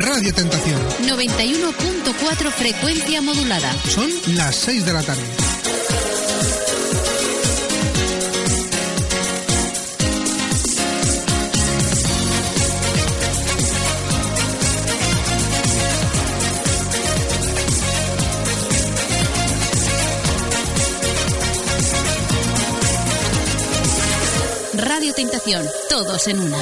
Radio Tentación. 91.4 frecuencia modulada. Son las 6 de la tarde. Radio Tentación, todos en una.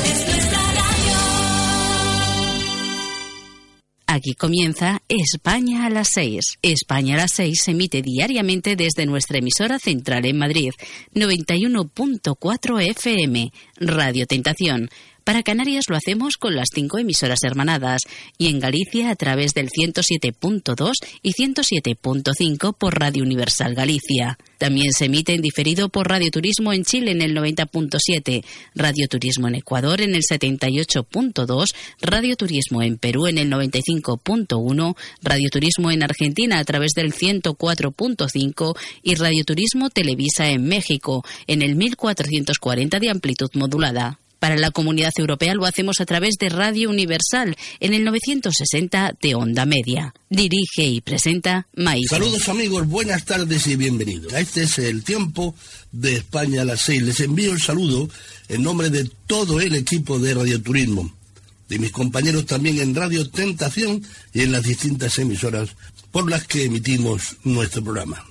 Aquí comienza España a las 6. España a las 6 se emite diariamente desde nuestra emisora central en Madrid, 91.4 FM, Radio Tentación. Para Canarias lo hacemos con las cinco emisoras hermanadas y en Galicia a través del 107.2 y 107.5 por Radio Universal Galicia. También se emite en diferido por Radio Turismo en Chile en el 90.7, Radio Turismo en Ecuador en el 78.2, Radio Turismo en Perú en el 95.1, Radio Turismo en Argentina a través del 104.5 y Radio Turismo Televisa en México en el 1440 de amplitud modulada. Para la comunidad europea lo hacemos a través de Radio Universal en el 960 de onda media. Dirige y presenta Maíz. Saludos amigos, buenas tardes y bienvenidos. Este es el tiempo de España a las 6. Les envío el saludo en nombre de todo el equipo de Radio Turismo, de mis compañeros también en Radio Tentación y en las distintas emisoras por las que emitimos nuestro programa.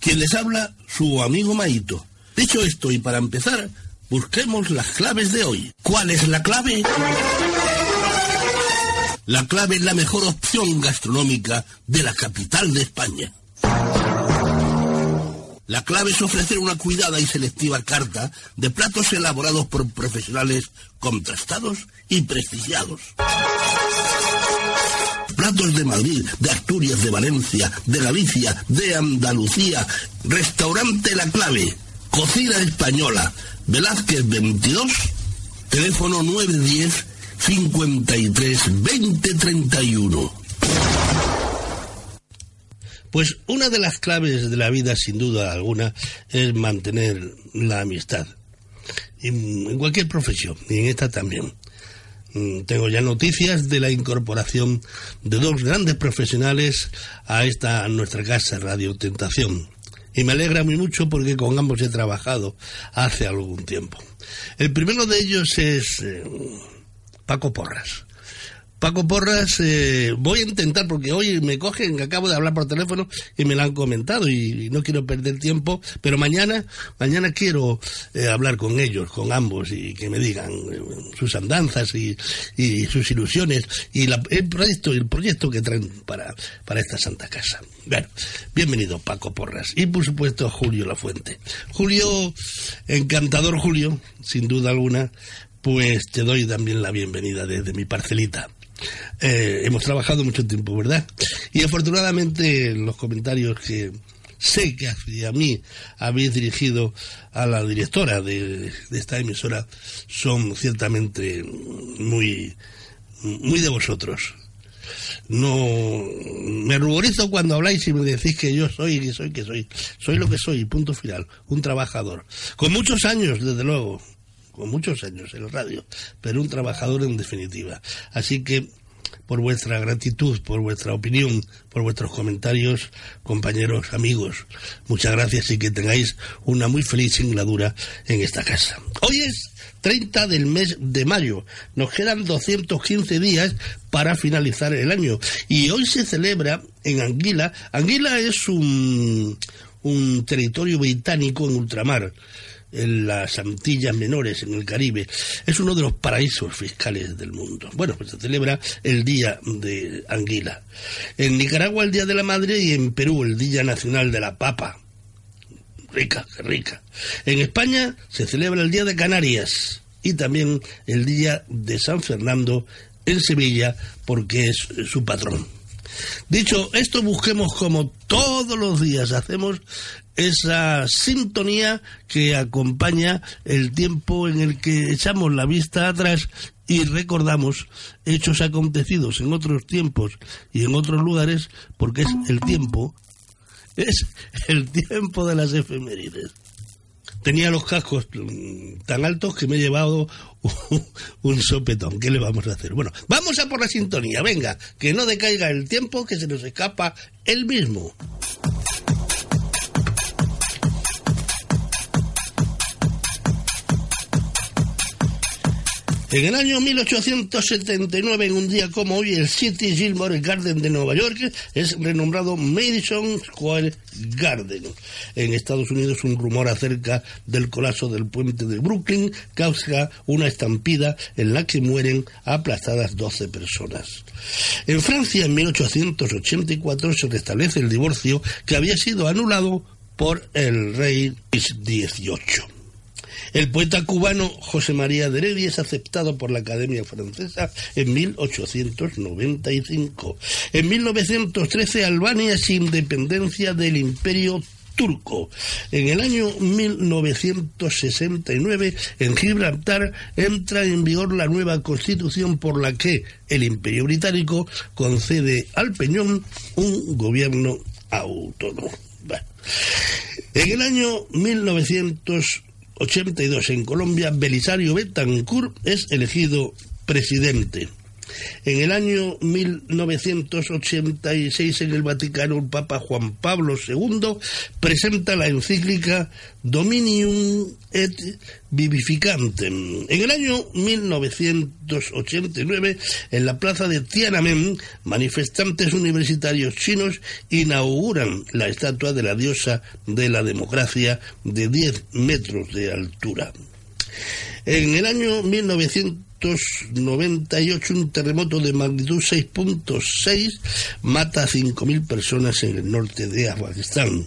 Quien les habla, su amigo Maito. Dicho esto, y para empezar, busquemos las claves de hoy. ¿Cuál es la clave? La clave es la mejor opción gastronómica de la capital de España. La clave es ofrecer una cuidada y selectiva carta de platos elaborados por profesionales contrastados y prestigiados. Platos de Madrid, de Asturias, de Valencia, de Galicia, de Andalucía. Restaurante La Clave. Cocina Española. Velázquez 22. Teléfono 910 53 20 31. Pues una de las claves de la vida, sin duda alguna, es mantener la amistad. En, cualquier profesión, y en esta también. Mm, Tengo ya noticias de la incorporación de dos grandes profesionales a esta a nuestra casa, Radio Tentación. Y me alegra muy mucho porque con ambos he trabajado hace algún tiempo. El primero de ellos es eh, Paco Porras. Paco Porras, eh, voy a intentar, porque hoy me cogen, acabo de hablar por teléfono y me lo han comentado y, no quiero perder tiempo, pero mañana, mañana quiero eh, hablar con ellos, con ambos, y que me digan eh, sus andanzas y, y sus ilusiones y la- el proyecto, el proyecto que traen para, para esta Santa Casa. Bueno, bienvenido Paco Porras. Y por supuesto Julio Lafuente. Julio, encantador Julio, sin duda alguna, pues te doy también la bienvenida desde mi parcelita. Eh, hemos trabajado mucho tiempo, ¿verdad? Y afortunadamente los comentarios que sé que hacia mí habéis dirigido a la directora de, de esta emisora son ciertamente muy, muy de vosotros. No me ruborizo cuando habláis y me decís que yo soy, que soy, que soy. Soy lo que soy, punto final. Un trabajador. Con muchos años, desde luego con muchos años en la radio, pero un trabajador en definitiva. Así que, por vuestra gratitud, por vuestra opinión, por vuestros comentarios, compañeros, amigos, muchas gracias y que tengáis una muy feliz singladura en esta casa. Hoy es 30 del mes de mayo. Nos quedan 215 días para finalizar el año. Y hoy se celebra en Anguila. Anguila es un, un territorio británico en ultramar en las Antillas Menores, en el Caribe. Es uno de los paraísos fiscales del mundo. Bueno, pues se celebra el Día de Anguila. En Nicaragua el Día de la Madre y en Perú el Día Nacional de la Papa. Rica, rica. En España se celebra el Día de Canarias y también el Día de San Fernando en Sevilla porque es su patrón. Dicho esto, busquemos como todos los días hacemos esa sintonía que acompaña el tiempo en el que echamos la vista atrás y recordamos hechos acontecidos en otros tiempos y en otros lugares, porque es el tiempo, es el tiempo de las efemérides. Tenía los cascos tan altos que me he llevado un, sopetón. ¿Qué le vamos a hacer? Bueno, vamos a por la sintonía. Venga, que no decaiga el tiempo, que se nos escapa el mismo. En el año 1879, en un día como hoy, el City Gilmore Garden de Nueva York es renombrado Madison Square Garden. En Estados Unidos, un rumor acerca del colapso del puente de Brooklyn causa una estampida en la que mueren aplastadas 12 personas. En Francia, en 1884, se restablece el divorcio que había sido anulado por el rey XVIII. El poeta cubano José María de Heredia es aceptado por la Academia Francesa en 1895. En 1913 Albania es independencia del Imperio turco. En el año 1969, en Gibraltar, entra en vigor la nueva constitución por la que el Imperio Británico concede al Peñón un gobierno autónomo. En el año 1900 82 en Colombia, Belisario Betancourt es elegido presidente. En el año 1986 en el Vaticano el Papa Juan Pablo II presenta la encíclica Dominium et Vivificantem. En el año 1989 en la plaza de Tiananmen manifestantes universitarios chinos inauguran la estatua de la diosa de la democracia de 10 metros de altura. En el año 1998 un terremoto de magnitud 6.6 mata a 5.000 personas en el norte de Afganistán.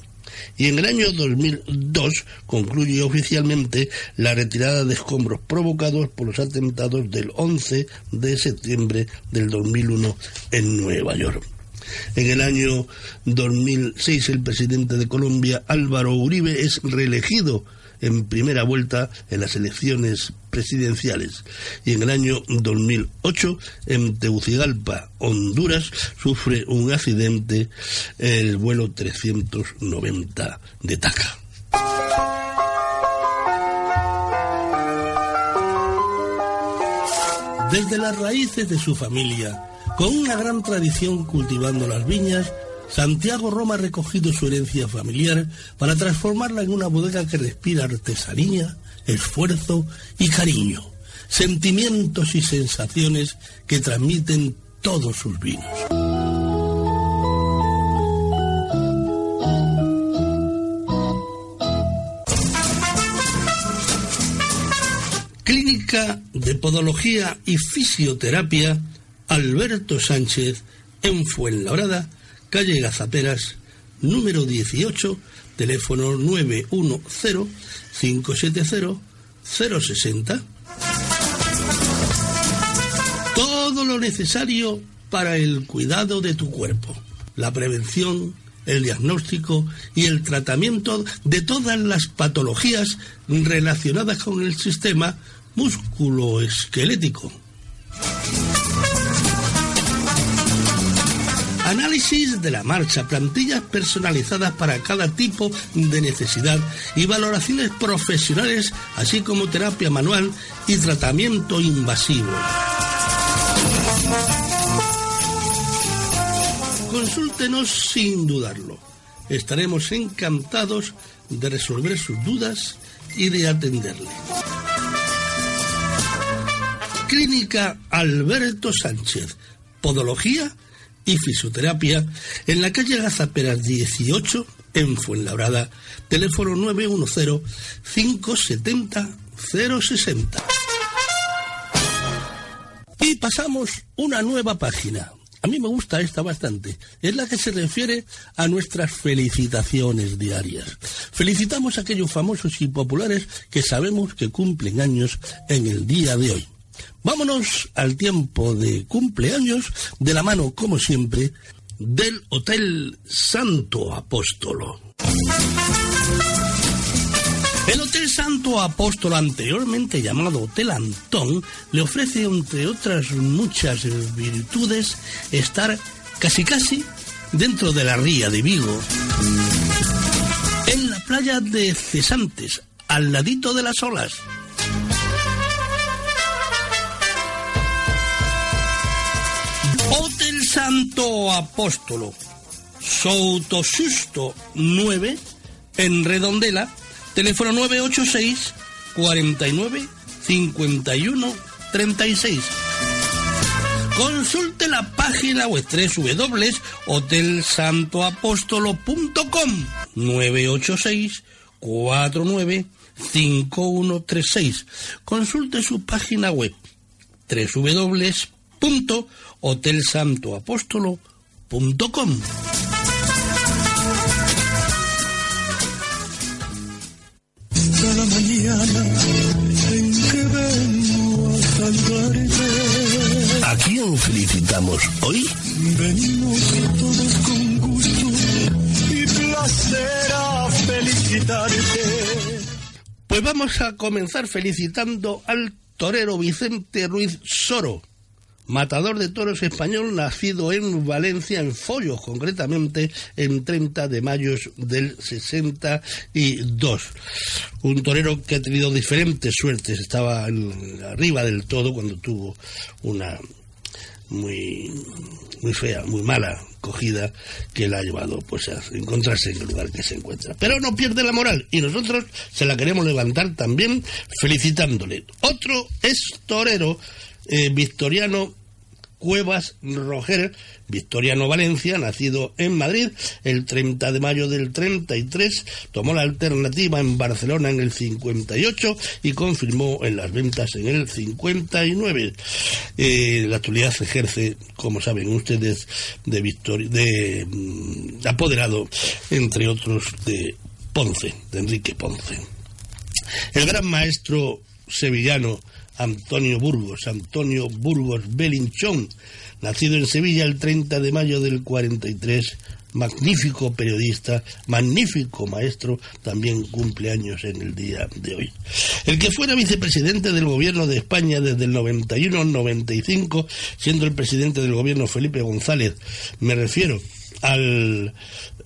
Y en el año 2002 concluye oficialmente la retirada de escombros provocados por los atentados del 11 de septiembre del 2001 en Nueva York. En el año 2006 el presidente de Colombia, Álvaro Uribe, es reelegido en primera vuelta en las elecciones presidenciales. Y en el año 2008, en Tegucigalpa, Honduras, sufre un accidente el vuelo 390 de TACA. Desde las raíces de su familia, con una gran tradición cultivando las viñas, Santiago Roma ha recogido su herencia familiar para transformarla en una bodega que respira artesanía, esfuerzo y cariño, sentimientos y sensaciones que transmiten todos sus vinos. Clínica de Podología y Fisioterapia Alberto Sánchez en Fuenlabrada calle Gazaperas, número 18, teléfono 910-570-060. Todo lo necesario para el cuidado de tu cuerpo, la prevención, el diagnóstico y el tratamiento de todas las patologías relacionadas con el sistema músculo-esquelético. Análisis de la marcha, plantillas personalizadas para cada tipo de necesidad y valoraciones profesionales, así como terapia manual y tratamiento invasivo. Consúltenos sin dudarlo. Estaremos encantados de resolver sus dudas y de atenderle. Clínica Alberto Sánchez. Podología y fisioterapia en la calle Gazaperas 18 en Fuenlabrada, teléfono 910-570-060. Y pasamos una nueva página. A mí me gusta esta bastante. Es la que se refiere a nuestras felicitaciones diarias. Felicitamos a aquellos famosos y populares que sabemos que cumplen años en el día de hoy. Vámonos al tiempo de cumpleaños, de la mano, como siempre, del Hotel Santo Apóstolo. El Hotel Santo Apóstolo, anteriormente llamado Hotel Antón, le ofrece, entre otras muchas virtudes, estar casi casi dentro de la ría de Vigo, en la playa de Cesantes, al ladito de las olas. Santo Apóstolo, Souto Susto 9, en Redondela, teléfono 986 49 51 36. Consulte la página web www.hotelsantoapóstolo.com 986 49 5136. Consulte su página web www.hotelsantoapóstolo.com. la mañana en que vengo a saludarte. ¿A quién felicitamos hoy? Venimos todos con gusto y placer a felicitarte. Pues vamos a comenzar felicitando al torero Vicente Ruiz Soro, matador de toros español nacido en Valencia, en Follos concretamente, en 30 de mayo del 62. Un torero que ha tenido diferentes suertes, estaba arriba del todo cuando tuvo una muy muy fea, muy mala cogida que la ha llevado pues a encontrarse en el lugar que se encuentra. Pero no pierde la moral y nosotros se la queremos levantar también felicitándole. Otro es torero eh, victoriano Cuevas Roger, Victoriano Valencia, nacido en Madrid el 30 de mayo del 33, tomó la alternativa en Barcelona en el 58 y confirmó en las ventas en el 59. Eh, la actualidad ejerce, como saben ustedes, de, victori- de mm, apoderado, entre otros, de Ponce, de Enrique Ponce. El gran maestro sevillano Antonio Burgos, Antonio Burgos Belinchón, nacido en Sevilla el 30 de mayo del 43, magnífico periodista, magnífico maestro, también cumple años en el día de hoy. El que fuera vicepresidente del gobierno de España desde el 91 al 95, siendo el presidente del gobierno Felipe González, me refiero al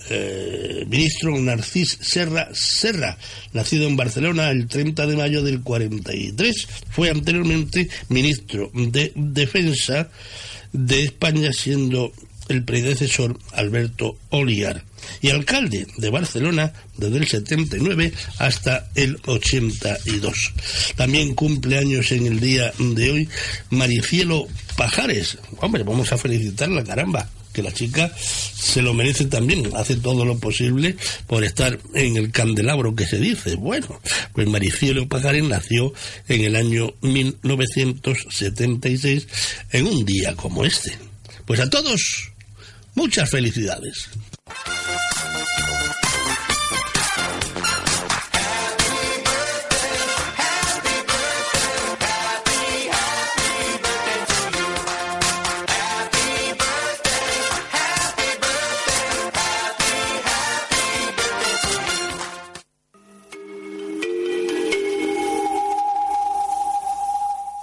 eh, ministro Narcís Serra Serra, nacido en Barcelona el 30 de mayo del 43, fue anteriormente ministro de Defensa de España, siendo el predecesor Alberto Oliar, y alcalde de Barcelona desde el 79 hasta el 82. También cumple años en el día de hoy Maricielo Pajares. Hombre, vamos a felicitarla, caramba que la chica se lo merece también, hace todo lo posible por estar en el candelabro que se dice. Bueno, pues Maricielo Pajares nació en el año 1976, en un día como este. Pues a todos, muchas felicidades.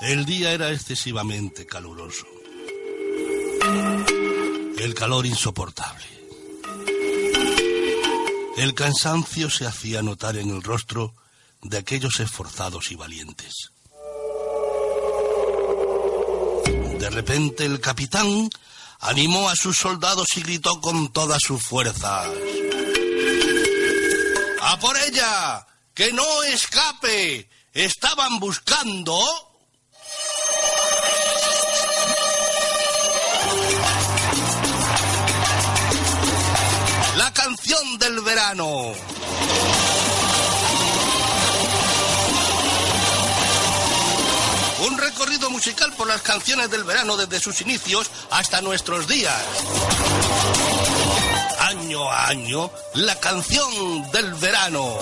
El día era excesivamente caluroso. El calor insoportable. El cansancio se hacía notar en el rostro de aquellos esforzados y valientes. De repente el capitán animó a sus soldados y gritó con todas sus fuerzas. ¡A por ella! ¡Que no escape! Estaban buscando... Un recorrido musical por las canciones del verano desde sus inicios hasta nuestros días. Año a año, la canción del verano.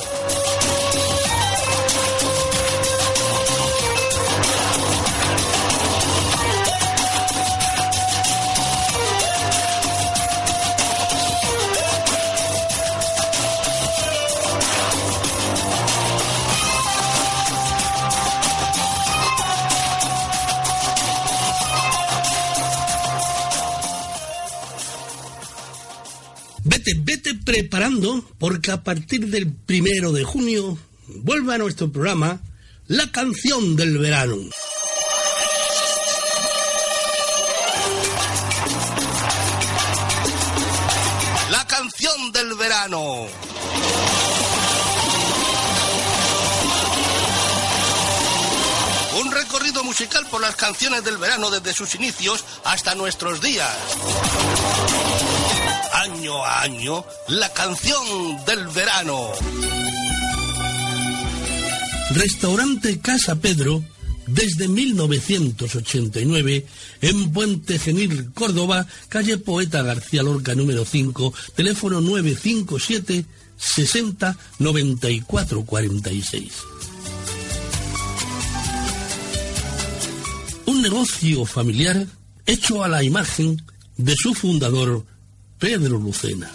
Preparando, porque a partir del primero de junio vuelve a nuestro programa la canción del verano. La canción del verano. Un recorrido musical por las canciones del verano desde sus inicios hasta nuestros días. Año a año, la canción del verano. Restaurante Casa Pedro, desde 1989, en Puente Genil, Córdoba, calle Poeta García Lorca número 5, teléfono 957 60 94 46. Un negocio familiar hecho a la imagen de su fundador, Pedro Lucena.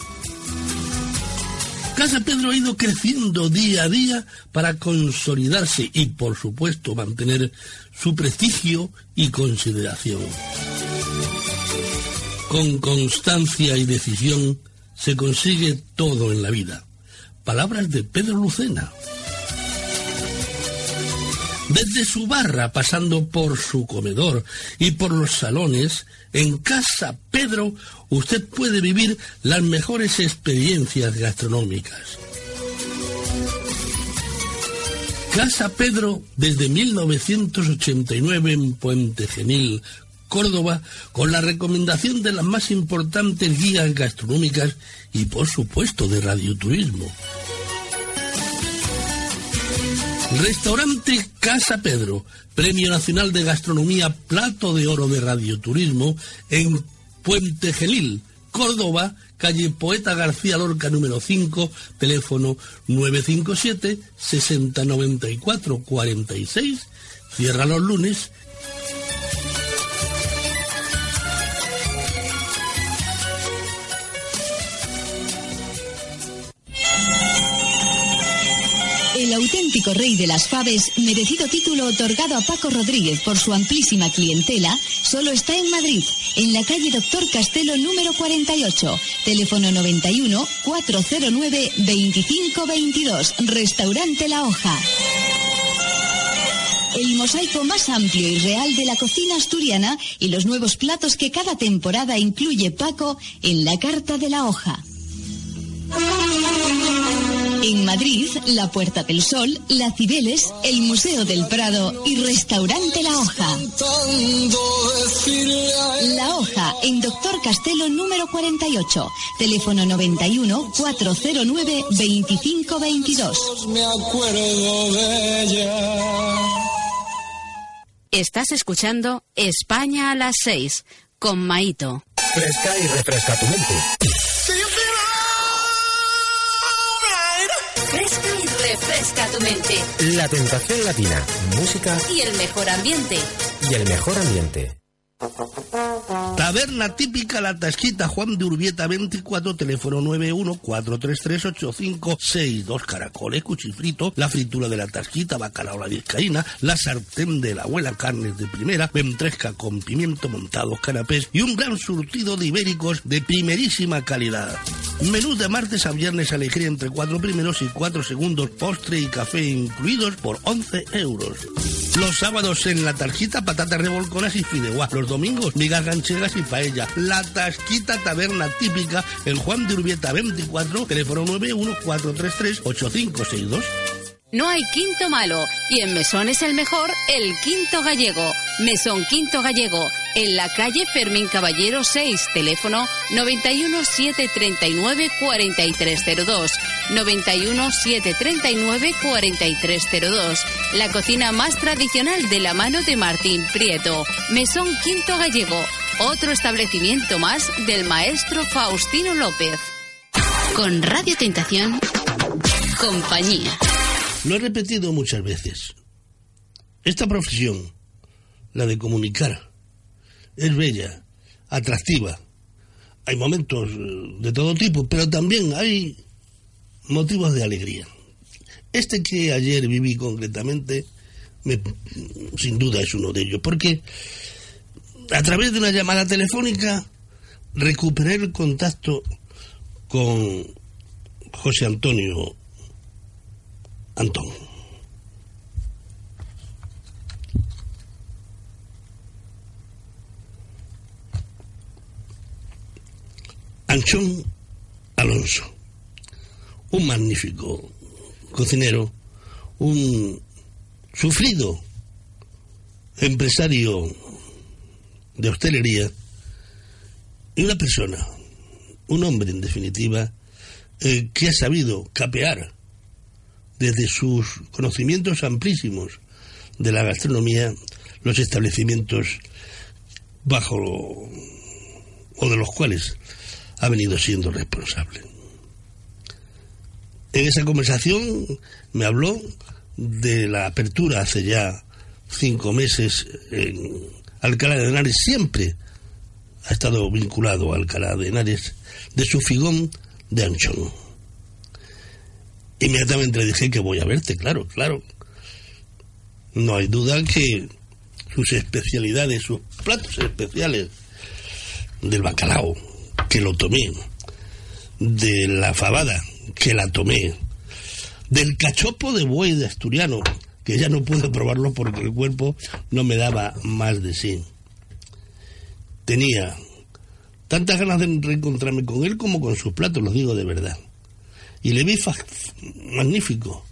Casa Pedro ha ido creciendo día a día para consolidarse y, por supuesto, mantener su prestigio y consideración. Con constancia y decisión se consigue todo en la vida. Palabras de Pedro Lucena. Desde su barra, pasando por su comedor y por los salones, en Casa Pedro usted puede vivir las mejores experiencias gastronómicas. Casa Pedro desde 1989 en Puente Genil, Córdoba, con la recomendación de las más importantes guías gastronómicas y por supuesto de radioturismo. Restaurante Casa Pedro, Premio Nacional de Gastronomía Plato de Oro de Radioturismo en Puente Genil, Córdoba, calle Poeta García Lorca número 5, teléfono 957 6094 46. Cierra los lunes auténtico rey de las faves, merecido título otorgado a Paco Rodríguez por su amplísima clientela, solo está en Madrid, en la calle Doctor Castelo número 48, teléfono 91 409 2522, restaurante La Hoja. El mosaico más amplio y real de la cocina asturiana y los nuevos platos que cada temporada incluye Paco en la carta de la hoja. En Madrid, la Puerta del Sol, la Cibeles, el Museo del Prado y Restaurante La Hoja. La Hoja, en Doctor Castelo número 48, teléfono 91 409 2522. Me acuerdo de ella. Estás escuchando España a las 6 con Maito. Fresca y refresca tu mente. Fresca y refresca tu mente. La tentación latina. Música Y el mejor ambiente. y el mejor ambiente. Taberna típica La Tasquita, Juan de Urbieta 24, teléfono 914338562, caracoles, cuchifrito, la fritura de la Tasquita, bacalao la vizcaína, la sartén de la abuela, carnes de primera, ventresca con pimiento montados, canapés y un gran surtido de ibéricos de primerísima calidad. Menú de martes a viernes a elegir entre cuatro primeros y cuatro segundos, postre y café incluidos por 11 euros. Los sábados en la tarjita, patatas revolconas y fideuá. Los domingos, migas gancheras y paella. La tasquita taberna típica en Juan de Urbieta 24, teléfono 914338562. No hay quinto malo y en Mesón es el mejor, el quinto gallego. Mesón Quinto Gallego, en la calle Fermín Caballero 6, teléfono 91 739 4302. 91 739 4302. La cocina más tradicional de la mano de Martín Prieto. Mesón Quinto Gallego, otro establecimiento más del maestro Faustino López. Con Radio Tentación, compañía. Lo he repetido muchas veces. Esta profesión, la de comunicar, es bella, atractiva. Hay momentos eh, de todo tipo, pero también hay motivos de alegría. Este que ayer viví concretamente, me- sin duda es uno de ellos, porque a través de una llamada telefónica recuperé el contacto con José Antonio Antón. Anchón Alonso, un magnífico cocinero, un sufrido empresario de hostelería y una persona, un hombre en definitiva, eh, que ha sabido capear desde sus conocimientos amplísimos de la gastronomía los establecimientos bajo o de los cuales ha venido siendo responsable. En esa conversación me habló de la apertura hace ya cinco meses en Alcalá de Henares, siempre ha estado vinculado a Alcalá de Henares, de su figón de anchón. Inmediatamente le dije que voy a verte, claro, claro. No hay duda que sus especialidades, sus platos especiales del bacalao, que lo tomé, de la fabada, que la tomé, del cachopo de buey de asturiano, que ya no pude probarlo porque el cuerpo no me daba más de sí. Tenía tantas ganas de reencontrarme con él como con sus platos, los digo de verdad. Y le vi magnífico.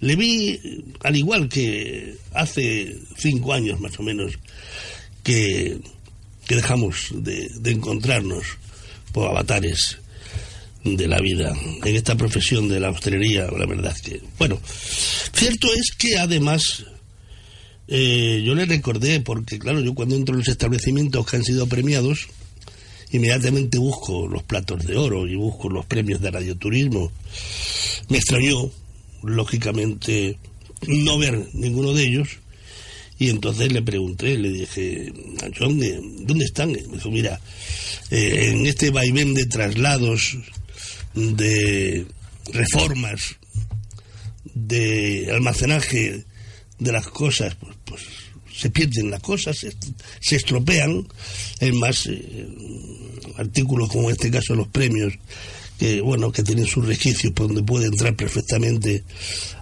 Le vi, al igual que hace cinco años más o menos, que que dejamos de, encontrarnos por avatares de la vida en esta profesión de la hostelería, la verdad que, bueno, cierto es que además eh, yo le recordé, porque claro, yo cuando entro en los establecimientos que han sido premiados, inmediatamente busco los platos de oro y busco los premios de radioturismo. Me extrañó, lógicamente, no ver ninguno de ellos, y entonces le pregunté, le dije, ¿dónde, dónde están? Me dijo, mira, eh, en este vaivén de traslados, de reformas, de almacenaje de las cosas, pues, pues se pierden las cosas, se, estropean. Es más, eh, artículos como en este caso los premios, que bueno, que tienen sus resquicios por donde puede entrar perfectamente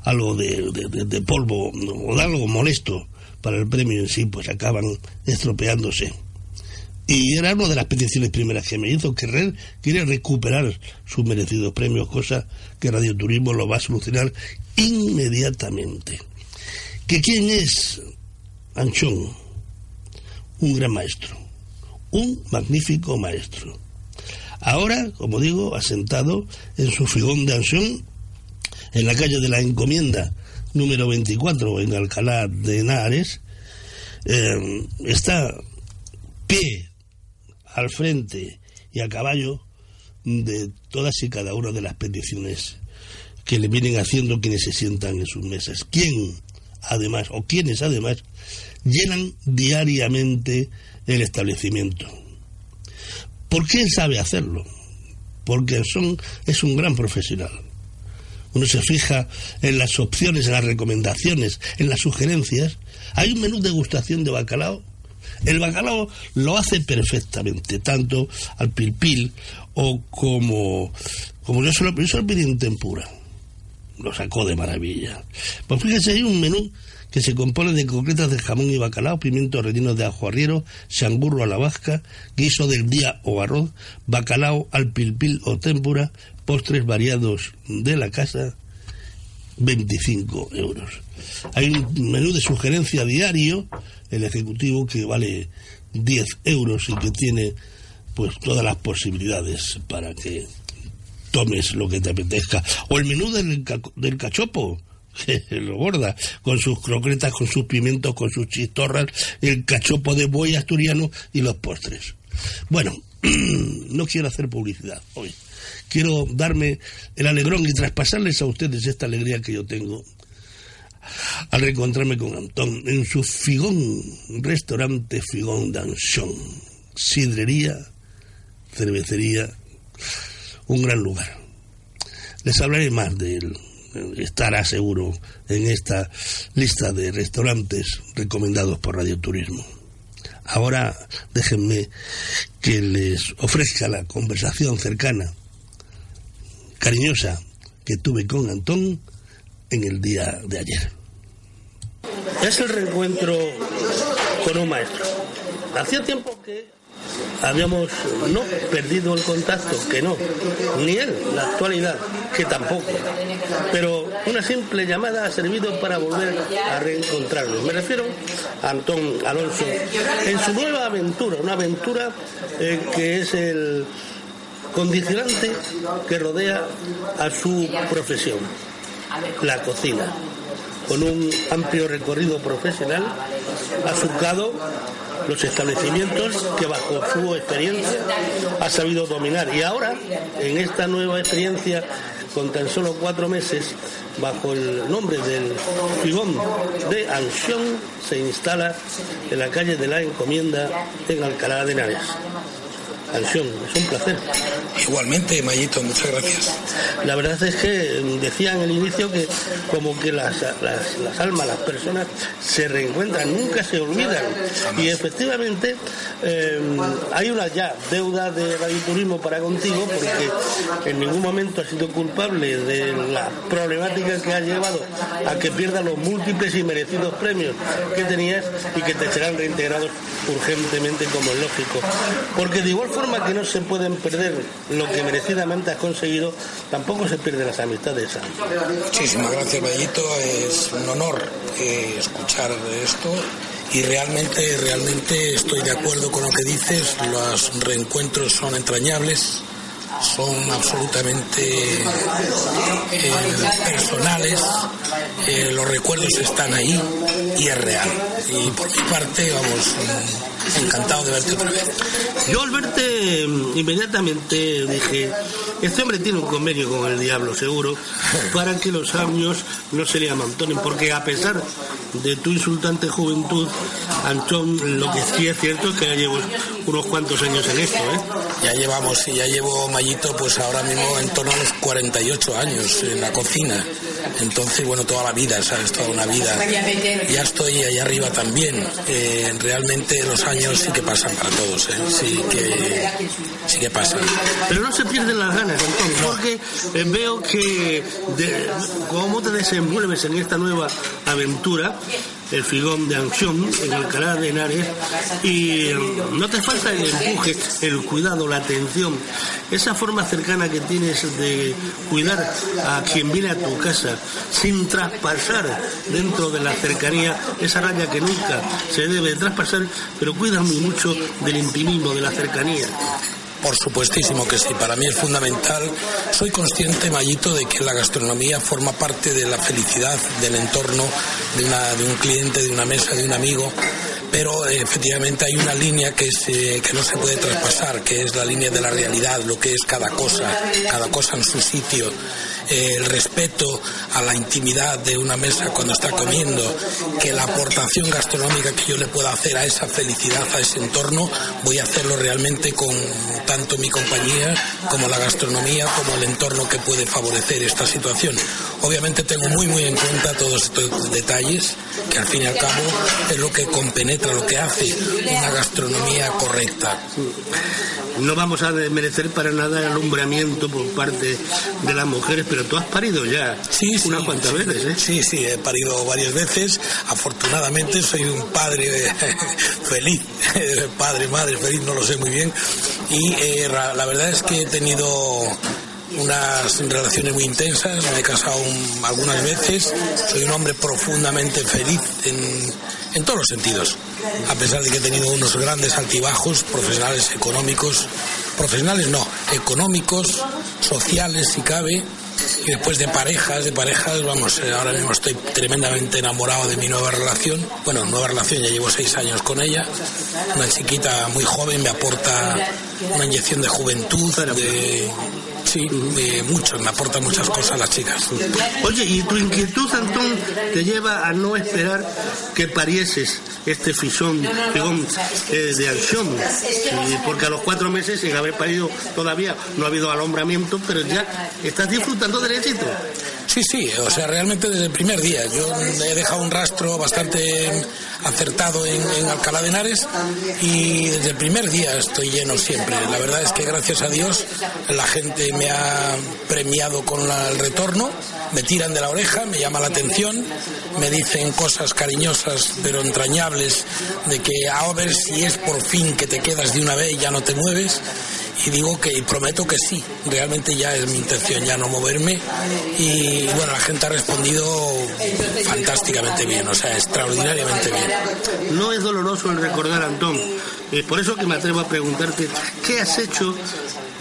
algo de, de polvo o de algo molesto para el premio en sí, pues acaban estropeándose. Y era una de las peticiones primeras que me hizo, que quiere recuperar sus merecidos premios, cosa que Radio Turismo lo va a solucionar inmediatamente. ¿Que quién es Anchón? Un gran maestro, un magnífico maestro. Ahora, como digo, asentado en su figón de Anchón, en la calle de la Encomienda, número 24 en Alcalá de Henares, eh, está pie al frente y a caballo de todas y cada una de las peticiones que le vienen haciendo quienes se sientan en sus mesas. ¿Quién, además, o quienes además, llenan diariamente el establecimiento? ¿Por qué sabe hacerlo? Porque son, es un gran profesional uno se fija en las opciones, en las recomendaciones, en las sugerencias. Hay un menú de gustación de bacalao. El bacalao lo hace perfectamente, tanto al pilpil o como, como yo solo pedí en tempura. Lo sacó de maravilla. Pues fíjese, hay un menú que se compone de concretas de jamón y bacalao, pimientos rellenos de ajo arriero, sangurro a la vasca, guiso del día o arroz, bacalao al pilpil o tempura, postres variados de la casa, 25 euros. Hay un menú de sugerencia diario, el ejecutivo, que vale 10 euros y que tiene pues todas las posibilidades para que tomes lo que te apetezca. O el menú del, del cachopo, lo gorda, con sus croquetas, con sus pimientos, con sus chistorras, el cachopo de buey asturiano y los postres. Bueno, no quiero hacer publicidad hoy quiero darme el alegrón y traspasarles a ustedes esta alegría que yo tengo al reencontrarme con Antón en su Figón, restaurante Figón Danchón, sidrería, cervecería, un gran lugar. Les hablaré más de él, estará seguro en esta lista de restaurantes recomendados por Radio Turismo. Ahora déjenme que les ofrezca la conversación cercana cariñosa que tuve con Antón en el día de ayer. Es el reencuentro con un maestro. Hacía tiempo que habíamos no perdido el contacto, que no, ni él, la actualidad, que tampoco. Pero una simple llamada ha servido para volver a reencontrarnos. Me refiero a Antón Alonso en su nueva aventura, una aventura eh, que es el condicionante que rodea a su profesión, la cocina con un amplio recorrido profesional, ha surcado los establecimientos que bajo su experiencia ha sabido dominar. Y ahora, en esta nueva experiencia, con tan solo cuatro meses, bajo el nombre del Figón de Ansión, se instala en la calle de la Encomienda en Alcalá de Henares. Ansión, es un placer. Igualmente, Mayito, muchas gracias. La verdad es que decía en el inicio que como que las, las, las almas, las personas se reencuentran, nunca se olvidan. Y efectivamente eh, hay una ya deuda de radioturismo para contigo porque en ningún momento has sido culpable de la problemática que ha llevado a que pierdas los múltiples y merecidos premios que tenías y que te serán reintegrados urgentemente como es lógico. Porque de igual forma que no se pueden perder lo que merecidamente has conseguido, tampoco se pierden las amistades. Muchísimas gracias, Bellito. Es un honor eh, escuchar esto y realmente, realmente estoy de acuerdo con lo que dices. Los reencuentros son entrañables son absolutamente eh, personales, eh, los recuerdos están ahí y es real. Y por mi parte, vamos, encantado de verte otra vez. Yo al verte inmediatamente dije, este hombre tiene un convenio con el diablo seguro para que los años no se le amontonen, porque a pesar de tu insultante juventud, Antón, lo que sí es cierto es que ya llevo unos cuantos años en esto, ¿eh? Ya llevamos, ya llevo Mayito, pues ahora mismo en torno a los 48 años en la cocina. Entonces, bueno, toda la vida, ¿sabes? Toda una vida. Ya estoy allá arriba también. Eh, realmente los años sí que pasan para todos, ¿eh? Sí que, sí que pasan. Pero no se pierden las ganas, Antón, porque eh, veo que de, cómo te desenvuelves en esta nueva aventura, el figón de acción en Alcalá de Henares y eh, no te falta el empuje, el cuidado, la atención, esa forma cercana que tienes de cuidar a quien viene a tu casa sin traspasar dentro de la cercanía esa raya que nunca se debe traspasar, pero cuidas muy mucho del intimismo, de la cercanía. Por supuestísimo que sí, para mí es fundamental. Soy consciente, Mayito, de que la gastronomía forma parte de la felicidad del entorno de, una, de un cliente, de una mesa, de un amigo. Pero eh, efectivamente hay una línea que, se, que no se puede traspasar, que es la línea de la realidad, lo que es cada cosa, cada cosa en su sitio, el respeto a la intimidad de una mesa cuando está comiendo, que la aportación gastronómica que yo le pueda hacer a esa felicidad, a ese entorno, voy a hacerlo realmente con tanto mi compañía como la gastronomía, como el entorno que puede favorecer esta situación. Obviamente tengo muy muy en cuenta todos estos detalles, que al fin y al cabo es lo que compenetra, lo que hace una gastronomía correcta. No vamos a desmerecer para nada el alumbramiento por parte de las mujeres, pero tú has parido ya Sí, sí, unas cuantas sí. veces, ¿eh? Sí, sí, he parido varias veces. Afortunadamente soy un padre feliz, padre, madre feliz, no lo sé muy bien. Y eh, la verdad es que he tenido unas relaciones muy intensas, me he casado un- algunas veces, soy un hombre profundamente feliz en, en todos los sentidos, a pesar de que he tenido unos grandes altibajos profesionales, económicos, profesionales no, económicos, sociales si cabe, y después de parejas, de parejas, vamos, eh, ahora mismo estoy tremendamente enamorado de mi nueva relación. Bueno, nueva relación, ya llevo seis años con ella. Una chiquita muy joven, me aporta una inyección de juventud, de... Sí, de mucho, me aporta muchas cosas las chicas. Oye, y tu inquietud, Antón, te lleva a no esperar que parieses este fisón, figón, eh, de acción, porque a los cuatro meses, sin haber parido todavía, no ha habido alumbramiento, pero ya estás disfrutando del éxito. Sí, sí, o sea, realmente desde el primer día. Yo he dejado un rastro bastante acertado en, Alcalá de Henares y desde el primer día estoy lleno siempre. La verdad es que gracias a Dios la gente me ha premiado con la, el retorno, me tiran de la oreja, me llama la atención, me dicen cosas cariñosas pero entrañables de que a ver si es por fin que te quedas de una vez y ya no te mueves y digo que y prometo que sí, realmente ya es mi intención ya no moverme y bueno, la gente ha respondido fantásticamente bien, o sea, extraordinariamente bien. No es doloroso el recordar, Antón, es por eso que me atrevo a preguntarte, ¿qué has hecho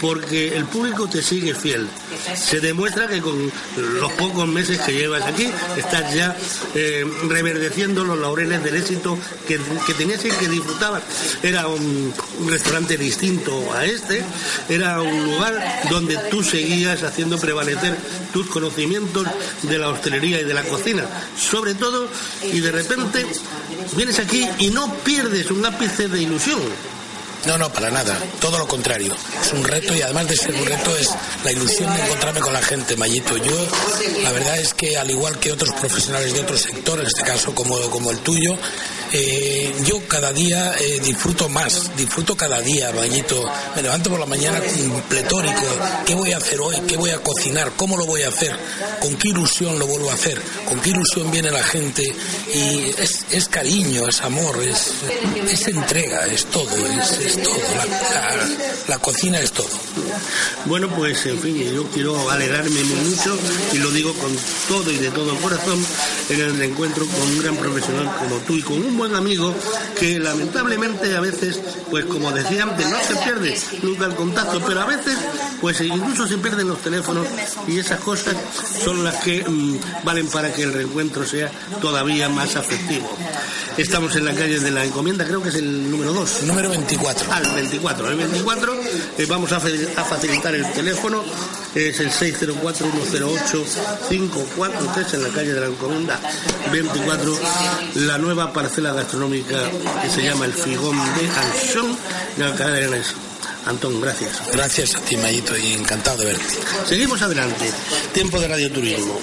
porque el público te sigue fiel. Se demuestra que con los pocos meses que llevas aquí estás ya eh, reverdeciendo los laureles del éxito que, tenías y que disfrutabas. Era un, un, restaurante distinto a este, era un lugar donde tú seguías haciendo prevalecer tus conocimientos de la hostelería y de la cocina, sobre todo, y de repente vienes aquí y no pierdes un ápice de ilusión. No, no, para nada. Todo lo contrario. Es un reto y además de ser un reto es la ilusión de encontrarme con la gente, Mayito. Yo, la verdad es que al igual que otros profesionales de otro sector, en este caso como, como el tuyo, eh, yo cada día eh, disfruto más, disfruto cada día, Mayito. Me levanto por la mañana pletórico. ¿Qué voy a hacer hoy? ¿Qué voy a cocinar? ¿Cómo lo voy a hacer? ¿Con qué ilusión lo vuelvo a hacer? ¿Con qué ilusión viene la gente? Y es, es cariño, es amor, es, es entrega, es todo. Es, es todo, la, la, cocina es todo. Bueno, pues en fin, yo quiero alegrarme mucho y lo digo con todo y de todo corazón en el reencuentro con un gran profesional como tú y con un buen amigo que lamentablemente a veces, pues como decía antes, no se pierde nunca el contacto, pero a veces pues incluso se pierden los teléfonos y esas cosas son las que mmm, valen para que el reencuentro sea todavía más afectivo. Estamos en la calle de la encomienda, creo que es el número 2. Número 24. Ah, el 24. El 24 eh, vamos a, a, facilitar el teléfono, es el 604-108-543 en la calle de la encomienda 24, la nueva parcela gastronómica que se llama el Figón de Anchón de Alcalá de Henares. Antón, gracias. Gracias a ti, Mayito, y encantado de verte. Seguimos adelante. Tiempo de radioturismo.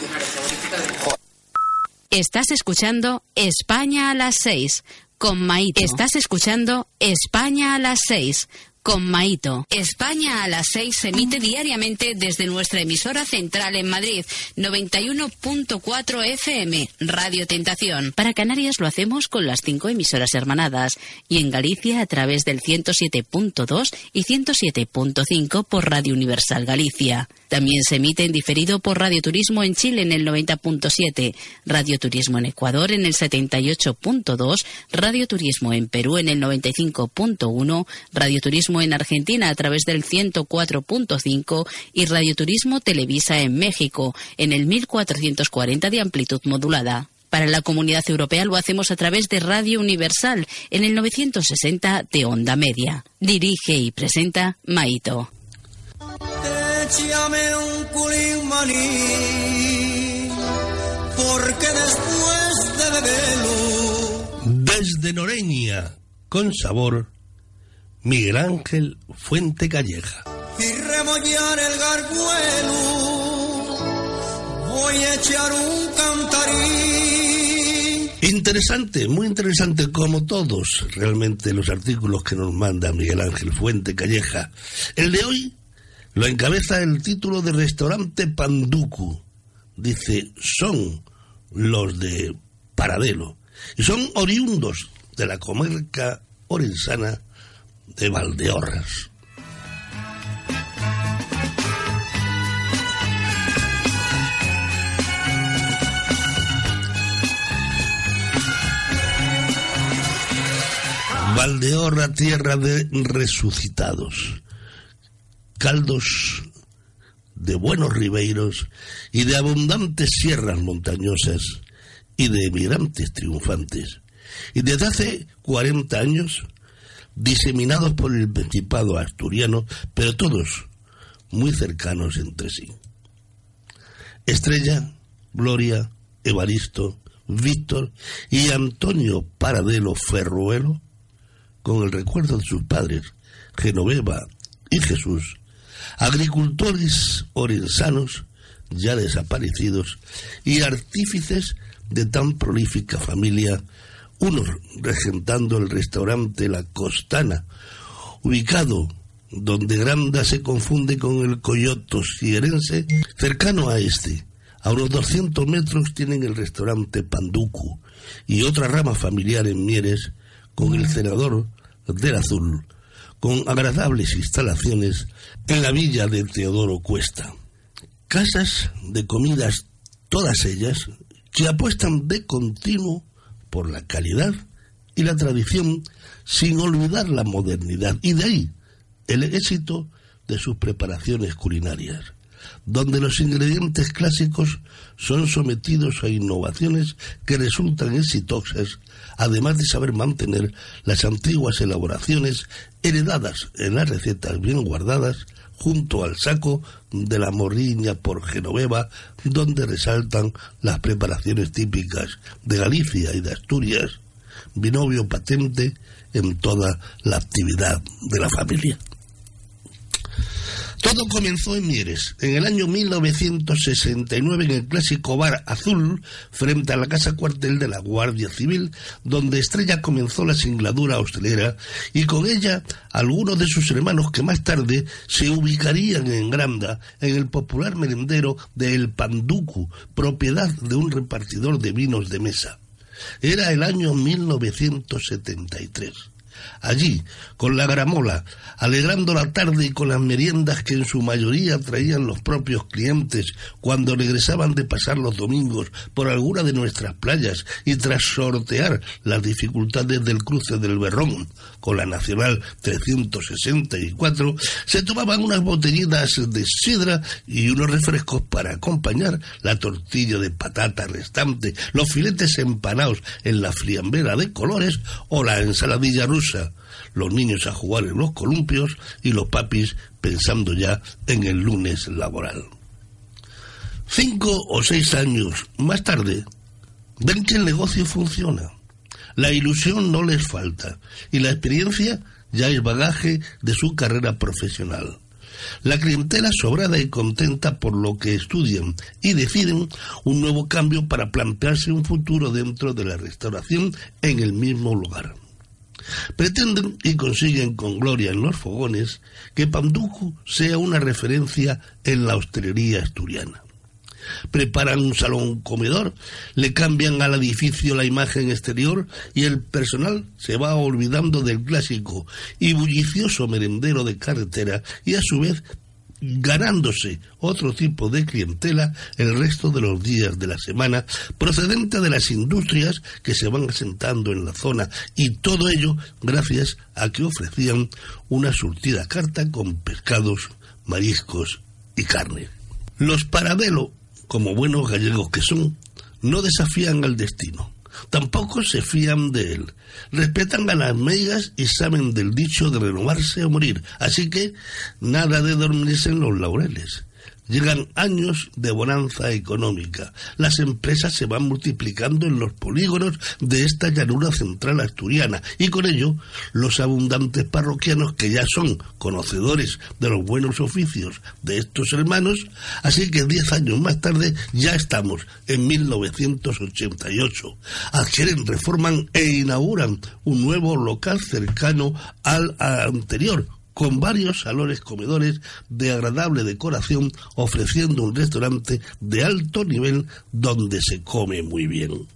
Estás escuchando España a las 6 con Maito. Estás escuchando España a las 6 con Maito. España a las 6 se emite diariamente desde nuestra emisora central en Madrid, 91.4 FM, Radio Tentación. Para Canarias lo hacemos con las cinco emisoras hermanadas y en Galicia a través del 107.2 y 107.5 por Radio Universal Galicia. También se emite en diferido por Radio Turismo en Chile en el 90.7, Radio Turismo en Ecuador en el 78.2, Radio Turismo en Perú en el 95.1, Radio Turismo en Argentina a través del 104.5 y Radio Turismo Televisa en México en el 1440 de amplitud modulada. Para la comunidad europea lo hacemos a través de Radio Universal en el 960 de onda media. Dirige y presenta Maito. Échame un culín maní, porque después de beberlo. Desde Noreña, con sabor, Miguel Ángel Fuente Calleja. Y remollar el garguelo, voy a echar un cantarín. Interesante, muy interesante como todos realmente los artículos que nos manda Miguel Ángel Fuente Calleja. El de hoy lo encabeza el título de Restaurante Panduku. Dice, son los de Paradelo. Y son oriundos de la comarca orensana de Valdeorras. Valdeorra, tierra de resucitados caldos de buenos ribeiros y de abundantes sierras montañosas y de emigrantes triunfantes. Y desde hace 40 años, diseminados por el Principado asturiano, pero todos muy cercanos entre sí. Estrella, Gloria, Evaristo, Víctor y Antonio Paradelo Ferruelo, con el recuerdo de sus padres, Genoveva y Jesús, agricultores orensanos ya desaparecidos y artífices de tan prolífica familia, unos regentando el restaurante La Costana, ubicado donde Granda se confunde con el Coyoto sierense, cercano a este. A unos 200 metros tienen el restaurante Panducu y otra rama familiar en Mieres con el senador del Azul, con agradables instalaciones en la villa de Teodoro Cuesta. Casas de comidas, todas ellas, que apuestan de continuo por la calidad y la tradición sin olvidar la modernidad. Y de ahí el éxito de sus preparaciones culinarias, donde los ingredientes clásicos son sometidos a innovaciones que resultan exitosas, además de saber mantener las antiguas elaboraciones heredadas en las recetas bien guardadas junto al saco de la morriña por Genoveva, donde resaltan las preparaciones típicas de Galicia y de Asturias, binomio patente en toda la actividad de la familia. Todo comenzó en Mieres, en el año 1969 en el clásico bar Azul, frente a la casa cuartel de la Guardia Civil, donde Estrella comenzó la singladura hostelera y con ella algunos de sus hermanos que más tarde se ubicarían en Granda, en el popular merendero de El Panducu, propiedad de un repartidor de vinos de mesa. Era el año 1973 allí, con la gramola, alegrando la tarde y con las meriendas que en su mayoría traían los propios clientes cuando regresaban de pasar los domingos por alguna de nuestras playas y tras sortear las dificultades del cruce del Berrón con la Nacional 364, se tomaban unas botellitas de sidra y unos refrescos para acompañar la tortilla de patata restante, los filetes empanados en la friambera de colores o la ensaladilla rusa los niños a jugar en los columpios y los papis pensando ya en el lunes laboral. Cinco o seis años más tarde, ven que el negocio funciona. La ilusión no les falta y la experiencia ya es bagaje de su carrera profesional. La clientela sobrada y contenta por lo que estudian y deciden un nuevo cambio para plantearse un futuro dentro de la restauración en el mismo lugar. Pretenden y consiguen con gloria en los fogones que Panduku sea una referencia en la hostelería asturiana. Preparan un salón comedor, le cambian al edificio la imagen exterior y el personal se va olvidando del clásico y bullicioso merendero de carretera y a su vez ganándose otro tipo de clientela el resto de los días de la semana procedente de las industrias que se van asentando en la zona y todo ello gracias a que ofrecían una surtida carta con pescados, mariscos y carne. Los Paradelo, como buenos gallegos que son, no desafían al destino Tampoco se fían de él. Respetan a las meigas y saben del dicho de renovarse o morir. Así que nada de dormirse en los laureles. Llegan años de bonanza económica. Las empresas se van multiplicando en los polígonos de esta llanura central asturiana y con ello los abundantes parroquianos que ya son conocedores de los buenos oficios de estos hermanos. Así que diez años más tarde ya estamos en 1988. Adquieren, reforman e inauguran un nuevo local cercano al anterior con varios salones comedores de agradable decoración, ofreciendo un restaurante de alto nivel donde se come muy bien.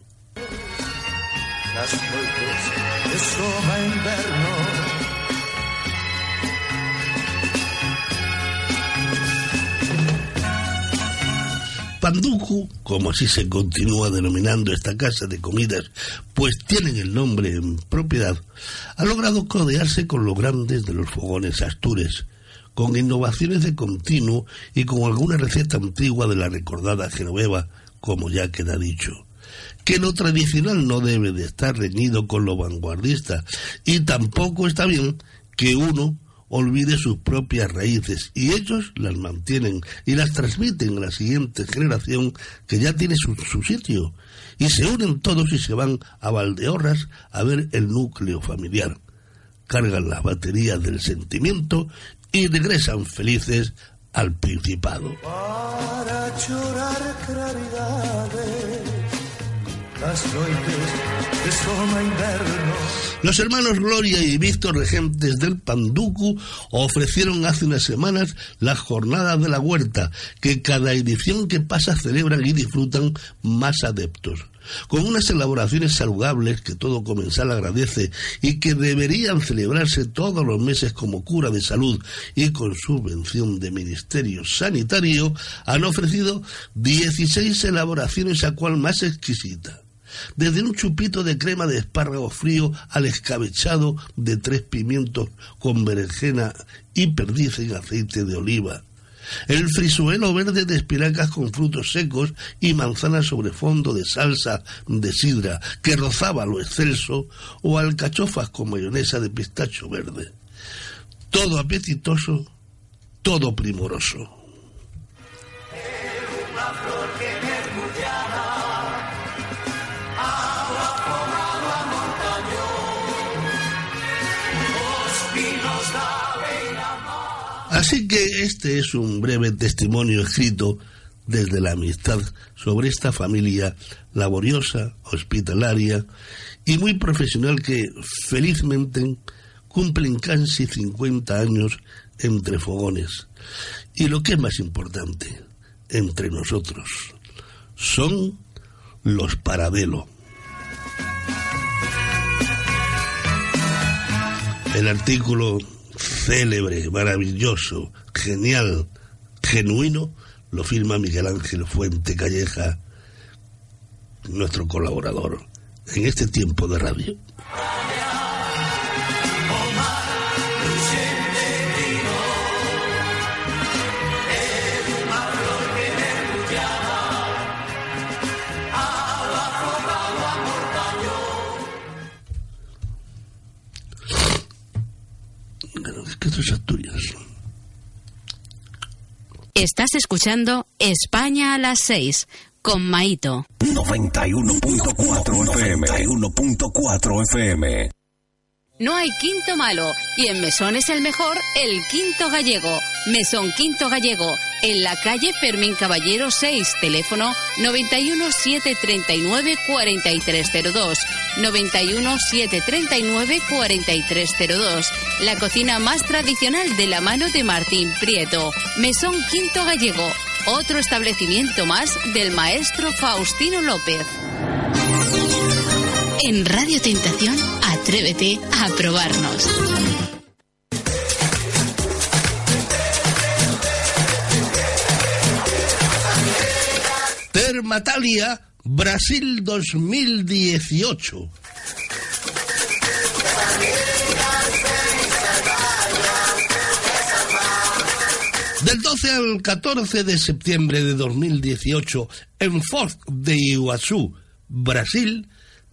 Panduku, como así se continúa denominando esta casa de comidas, pues tienen el nombre en propiedad, ha logrado codearse con los grandes de los fogones astures, con innovaciones de continuo y con alguna receta antigua de la recordada Genoveva, como ya queda dicho. Que lo tradicional no debe de estar reñido con lo vanguardista y tampoco está bien que uno olvide sus propias raíces y ellos las mantienen y las transmiten a la siguiente generación que ya tiene su, sitio y se unen todos y se van a Valdeorras a ver el núcleo familiar. Cargan las baterías del sentimiento y regresan felices al Principado. Para llorar claridades, Los hermanos Gloria y Víctor Regentes del Panducu ofrecieron hace unas semanas las jornadas de la huerta, que cada edición que pasa celebran y disfrutan más adeptos. Con unas elaboraciones saludables que todo comensal agradece y que deberían celebrarse todos los meses como cura de salud y con subvención de Ministerio Sanitario, han ofrecido 16 elaboraciones a cual más exquisita desde un chupito de crema de espárrago frío al escabechado de tres pimientos con berenjena y perdiz en aceite de oliva. El frisuelo verde de espinacas con frutos secos y manzanas sobre fondo de salsa de sidra que rozaba lo excelso o alcachofas con mayonesa de pistacho verde. Todo apetitoso, todo primoroso. Así que este es un breve testimonio escrito desde la amistad sobre esta familia laboriosa, hospitalaria y muy profesional que felizmente cumplen casi 50 años entre fogones. Y lo que es más importante, entre nosotros, son los Paradelo. El artículo célebre, maravilloso, genial, genuino, lo firma Miguel Ángel Fuente Calleja, nuestro colaborador en este tiempo de radio. Estás escuchando España a las 6 con Maito. 91.4 FM. 91.4 FM. No hay quinto malo y en Mesón es el mejor el quinto gallego. Mesón Quinto Gallego en la calle Fermín Caballero 6, teléfono 91 739 4302. 91 739 4302. La cocina más tradicional de la mano de Martín Prieto. Mesón Quinto Gallego, otro establecimiento más del maestro Faustino López. En Radio Tentación, atrévete a probarnos. Termatalia, Brasil 2018. Del 12 al 14 de septiembre de 2018, en Foz de Iguazú, Brasil,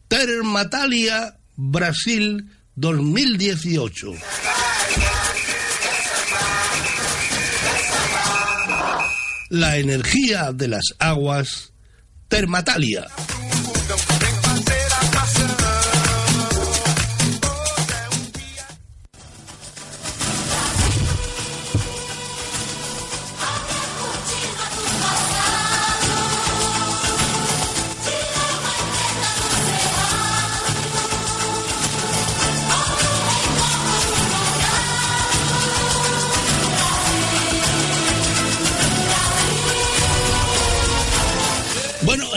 Termatalia, Brasil 2018. La energía de las aguas, Termatalia.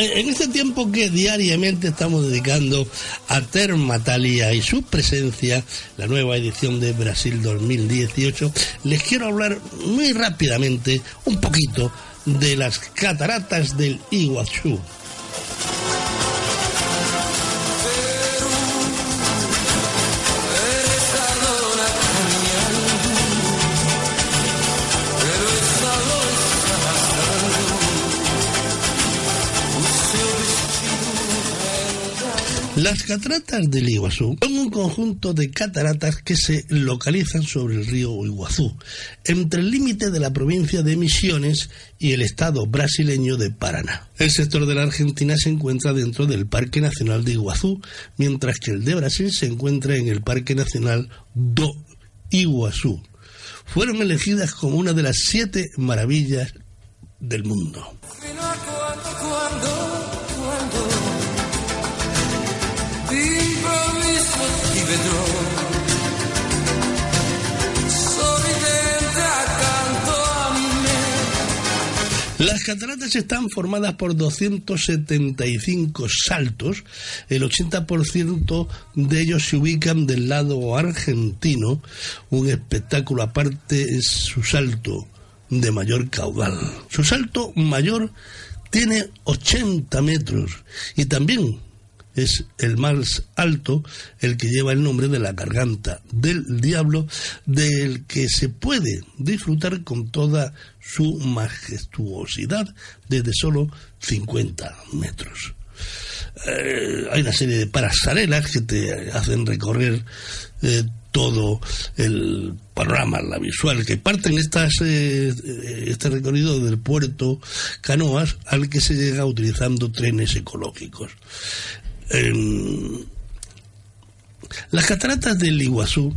En este tiempo que diariamente estamos dedicando a Termatalia y su presencia, la nueva edición de Brasil 2018, les quiero hablar muy rápidamente un poquito de las cataratas del Iguazú. Las cataratas del Iguazú son un conjunto de cataratas que se localizan sobre el río Iguazú, entre el límite de la provincia de Misiones y el estado brasileño de Paraná. El sector de la Argentina se encuentra dentro del Parque Nacional de Iguazú, mientras que el de Brasil se encuentra en el Parque Nacional do Iguazú. fueron elegidas como una de las siete maravillas del mundo. Las cataratas están formadas por 275 saltos, el 80% de ellos se ubican del lado argentino, un espectáculo aparte es su salto de mayor caudal. Su salto mayor tiene 80 metros y también es el más alto, el que lleva el nombre de la garganta del diablo, del que se puede disfrutar con toda su majestuosidad desde solo 50 metros. Eh, hay una serie de pasarelas que te hacen recorrer eh, todo el panorama, la visual, que parten estas, eh, este recorrido del puerto Canoas al que se llega utilizando trenes ecológicos. Las cataratas del Iguazú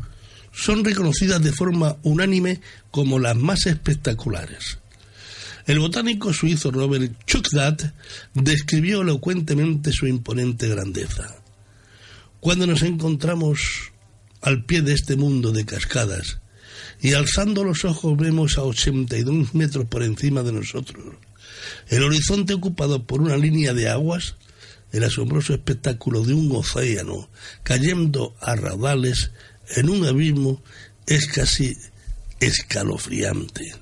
son reconocidas de forma unánime como las más espectaculares. El botánico suizo Robert Schuckdat describió elocuentemente su imponente grandeza. Cuando nos encontramos al pie de este mundo de cascadas y alzando los ojos vemos a 82 metros por encima de nosotros el horizonte ocupado por una línea de aguas, el asombroso espectáculo de un océano cayendo a raudales en un abismo es casi escalofriante.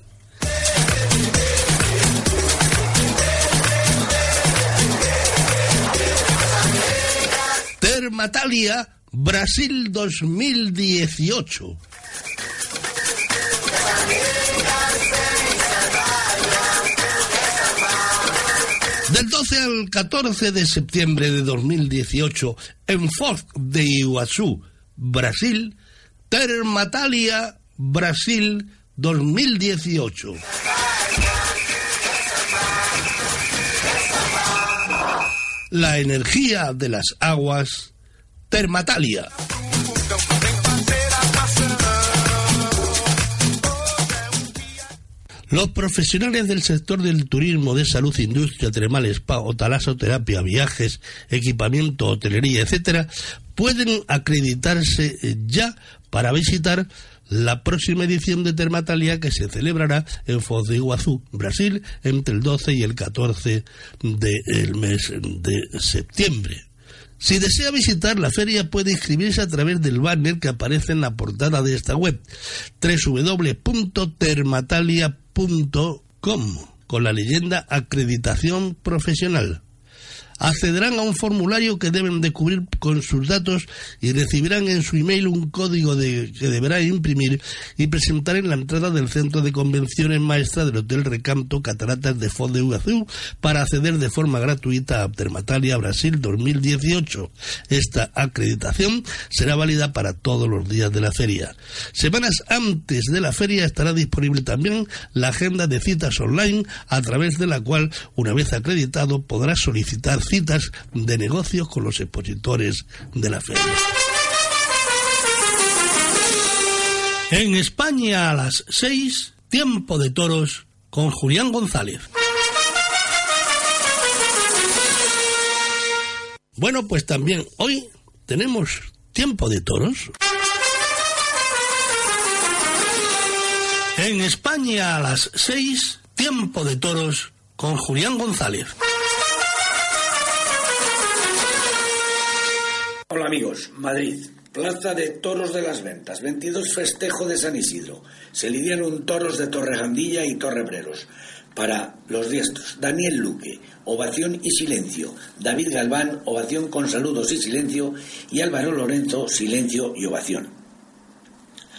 Termatalia, Brasil 2018. 12 al 14 de septiembre de 2018, en Foz de Iguazú, Brasil, Termatalia, Brasil 2018. La energía de las aguas, Termatalia. Los profesionales del sector del turismo, de salud, industria, termal, spa, talasoterapia, viajes, equipamiento, hotelería, etcétera, pueden acreditarse ya para visitar la próxima edición de Termatalia que se celebrará en Foz de Iguazú, Brasil, entre el 12 y el 14 del mes de septiembre. Si desea visitar la feria puede inscribirse a través del banner que aparece en la portada de esta web www.termatalia.com con la leyenda acreditación profesional accederán a un formulario que deben de cubrir con sus datos y recibirán en su email un código de, que deberá imprimir y presentar en la entrada del centro de convenciones maestra del Hotel Recanto Cataratas de Foz de para acceder de forma gratuita a Termatalia Brasil 2018. Esta acreditación será válida para todos los días de la feria. Semanas antes de la feria estará disponible también la agenda de citas online a través de la cual, una vez acreditado, podrá solicitar de negocios con los expositores de la feria. En España a las 6, tiempo de toros con Julián González. Bueno, pues también hoy tenemos tiempo de toros. En España a las 6, tiempo de toros con Julián González. Hola amigos, Madrid, Plaza de Toros de las Ventas, 22 festejo de San Isidro. Se lidiaron toros de Torrejandilla y Torrebreros. Para los diestros, Daniel Luque, ovación y silencio. David Galván, ovación con saludos y silencio. Y Álvaro Lorenzo, silencio y ovación.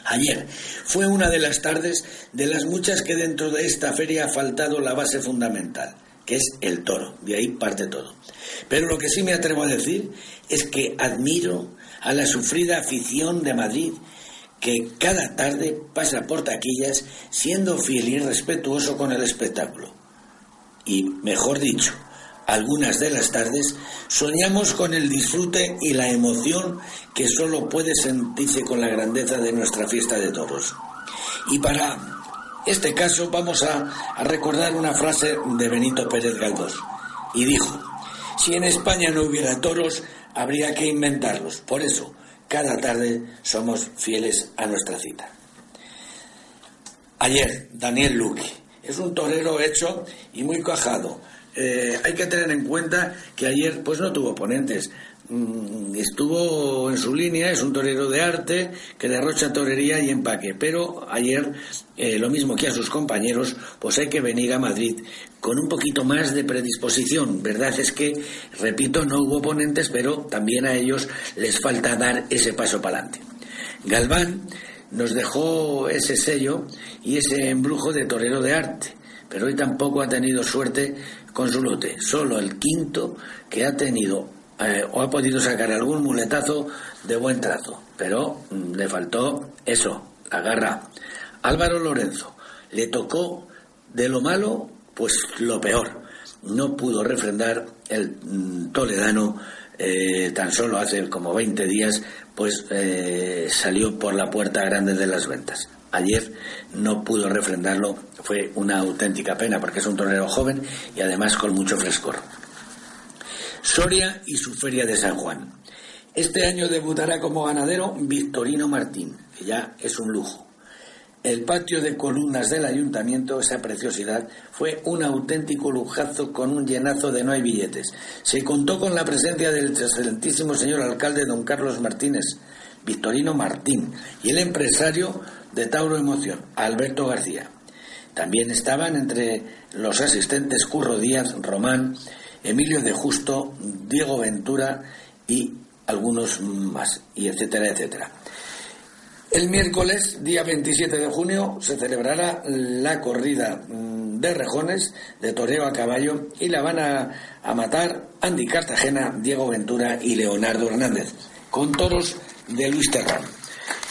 Ayer fue una de las tardes de las muchas que dentro de esta feria ha faltado la base fundamental, que es el toro. De ahí parte todo. Pero lo que sí me atrevo a decir es que admiro a la sufrida afición de Madrid que cada tarde pasa por taquillas siendo fiel y respetuoso con el espectáculo. Y, mejor dicho, algunas de las tardes soñamos con el disfrute y la emoción que solo puede sentirse con la grandeza de nuestra fiesta de toros. Y para este caso vamos a, recordar una frase de Benito Pérez Galdós. Y dijo, si en España no hubiera toros, habría que inventarlos. Por eso, cada tarde somos fieles a nuestra cita. Ayer, Daniel Luque. Es un torero hecho y muy cajado. Eh, hay que tener en cuenta que ayer pues no tuvo oponentes. Mm, estuvo en su línea, es un torero de arte que derrocha torería y empaque, pero ayer, eh, lo mismo que a sus compañeros, pues hay que venir a Madrid con un poquito más de predisposición. Verdad es que, repito, no hubo oponentes, pero también a ellos les falta dar ese paso para adelante. Galván nos dejó ese sello y ese embrujo de torero de arte, pero hoy tampoco ha tenido suerte con su lote, solo el quinto que ha tenido eh, o ha podido sacar algún muletazo de buen trazo, pero mm, le faltó eso, la garra. Álvaro Lorenzo le tocó de lo malo, pues lo peor. No pudo refrendar el mm, toledano eh, tan solo hace como 20 días, pues eh, salió por la puerta grande de las ventas. Ayer no pudo refrendarlo, fue una auténtica pena porque es un torero joven y además con mucho frescor. Soria y su Feria de San Juan. Este año debutará como ganadero Victorino Martín, que ya es un lujo. El patio de columnas del ayuntamiento, esa preciosidad, fue un auténtico lujazo con un llenazo de no hay billetes. Se contó con la presencia del excelentísimo señor alcalde don Carlos Martínez, Victorino Martín, y el empresario de Tauro Emoción, Alberto García. También estaban entre los asistentes Curro Díaz, Román, Emilio de Justo, Diego Ventura y algunos más, y etcétera, etcétera. El miércoles, día 27 de junio, se celebrará la corrida mm, de rejones de toreo a caballo y la van a, a matar Andy Cartagena, Diego Ventura y Leonardo Hernández, con toros de Luis Terrán.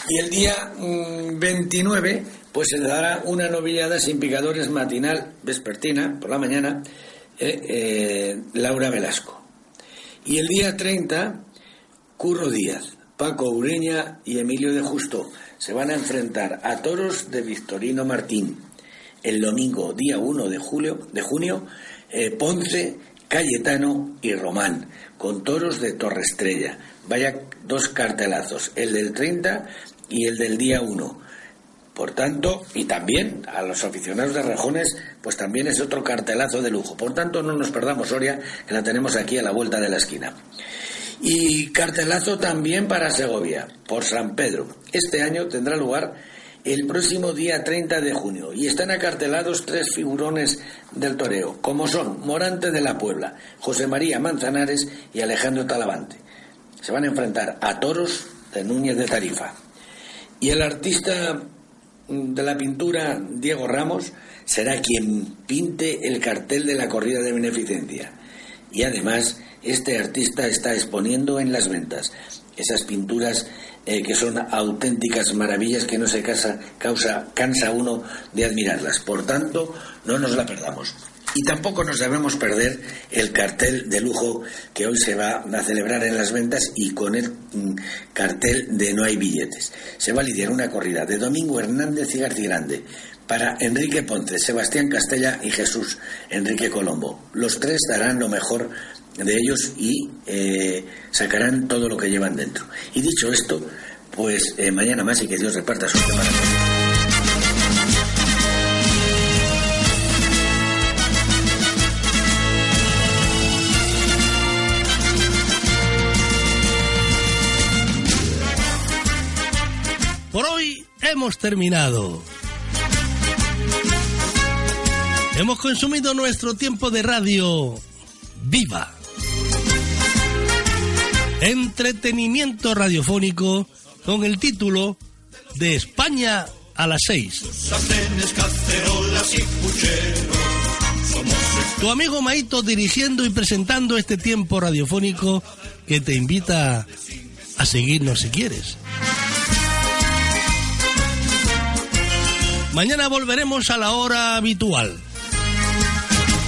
Y el día 29, mm, pues se dará una novillada sin picadores matinal, vespertina, por la mañana, eh, eh, Laura Velasco. Y el día 30, Curro Díaz, Paco Ureña y Emilio de Justo se van a enfrentar a toros de Victorino Martín. El domingo, día 1 de, julio, de junio, eh, Ponce, Cayetano y Román, con toros de Torre Estrella. Vaya dos cartelazos, el del 30 y el del día 1. Por tanto, y también a los aficionados de Rejones, pues también es otro cartelazo de lujo. Por tanto, no nos perdamos Soria, que la tenemos aquí a la vuelta de la esquina. Y cartelazo también para Segovia, por San Pedro. Este año tendrá lugar el próximo día 30 de junio y están acartelados tres figurones del toreo, como son Morante de la Puebla, José María Manzanares y Alejandro Talavante. Se van a enfrentar a toros de Núñez de Tarifa. Y el artista de la pintura, Diego Ramos, será quien pinte el cartel de la corrida de beneficencia. Y además, este artista está exponiendo en las ventas esas pinturas eh, que son auténticas maravillas que no se casa, causa, cansa uno de admirarlas. Por tanto, no nos la perdamos. Y tampoco nos debemos perder el cartel de lujo que hoy se va a celebrar en las ventas y con el mm, cartel de no hay billetes. Se va a lidiar una corrida de Domingo Hernández y García Grande para Enrique Ponce, Sebastián Castella y Jesús Enrique Colombo. Los tres darán lo mejor de ellos y eh, sacarán todo lo que llevan dentro. Y dicho esto, pues eh, mañana más y que Dios reparta su para hemos terminado. Hemos consumido nuestro tiempo de radio viva. Entretenimiento radiofónico con el título de España a las seis. Tu amigo Maito dirigiendo y presentando este tiempo radiofónico que te invita a seguirnos si quieres. Mañana volveremos a la hora habitual.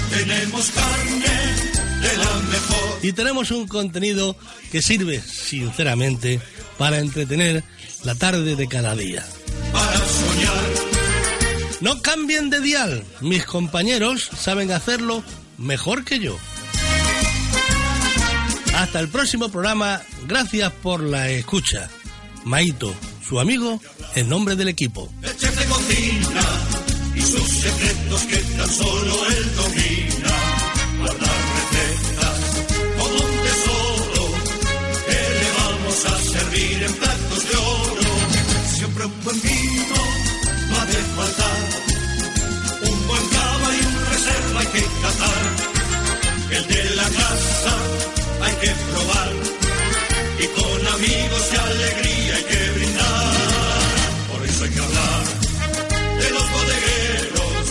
Tenemos carne de la mejor. Y tenemos un contenido que sirve, sinceramente, para entretener la tarde de cada día. Para soñar. No cambien de dial. Mis compañeros saben hacerlo mejor que yo. Hasta el próximo programa. Gracias por la escucha. Maito, su amigo, en nombre del equipo cocina y sus secretos que tan solo él domina. Guardar recetas como un tesoro que le vamos a servir en platos de oro. Siempre un buen vino no ha faltar, un buen cava y un reserva hay que catar. El de la casa hay que probar y con amigos y alegría hay que brindar. Por eso hay que hablar bodegueros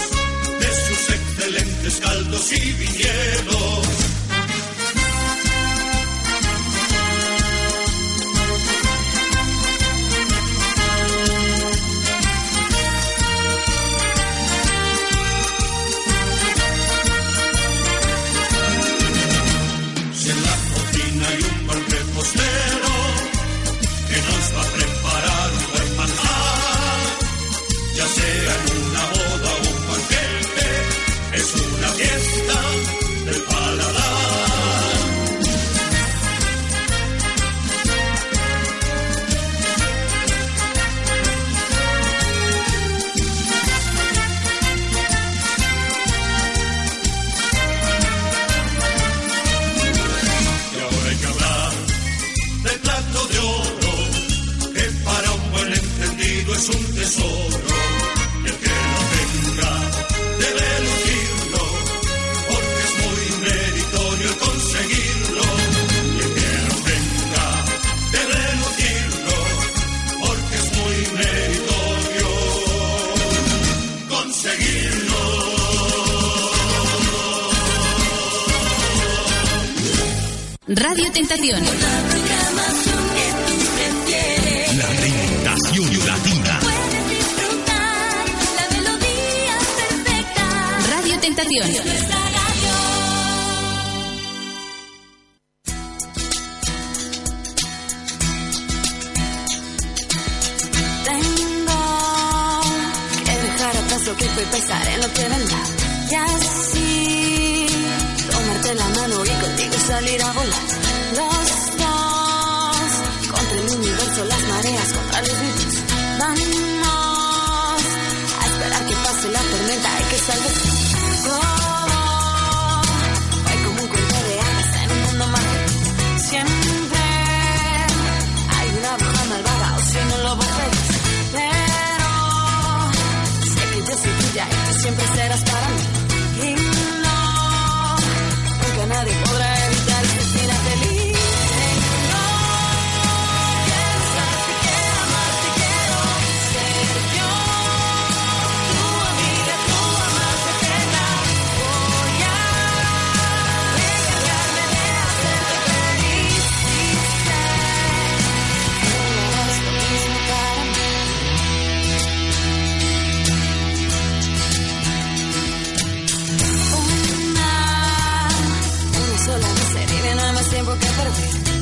de sus excelentes caldos y viñedos. Radio Tentación. La Tentación Latina. Puedes disfrutar la melodía perfecta. Radio Tentación. Bye.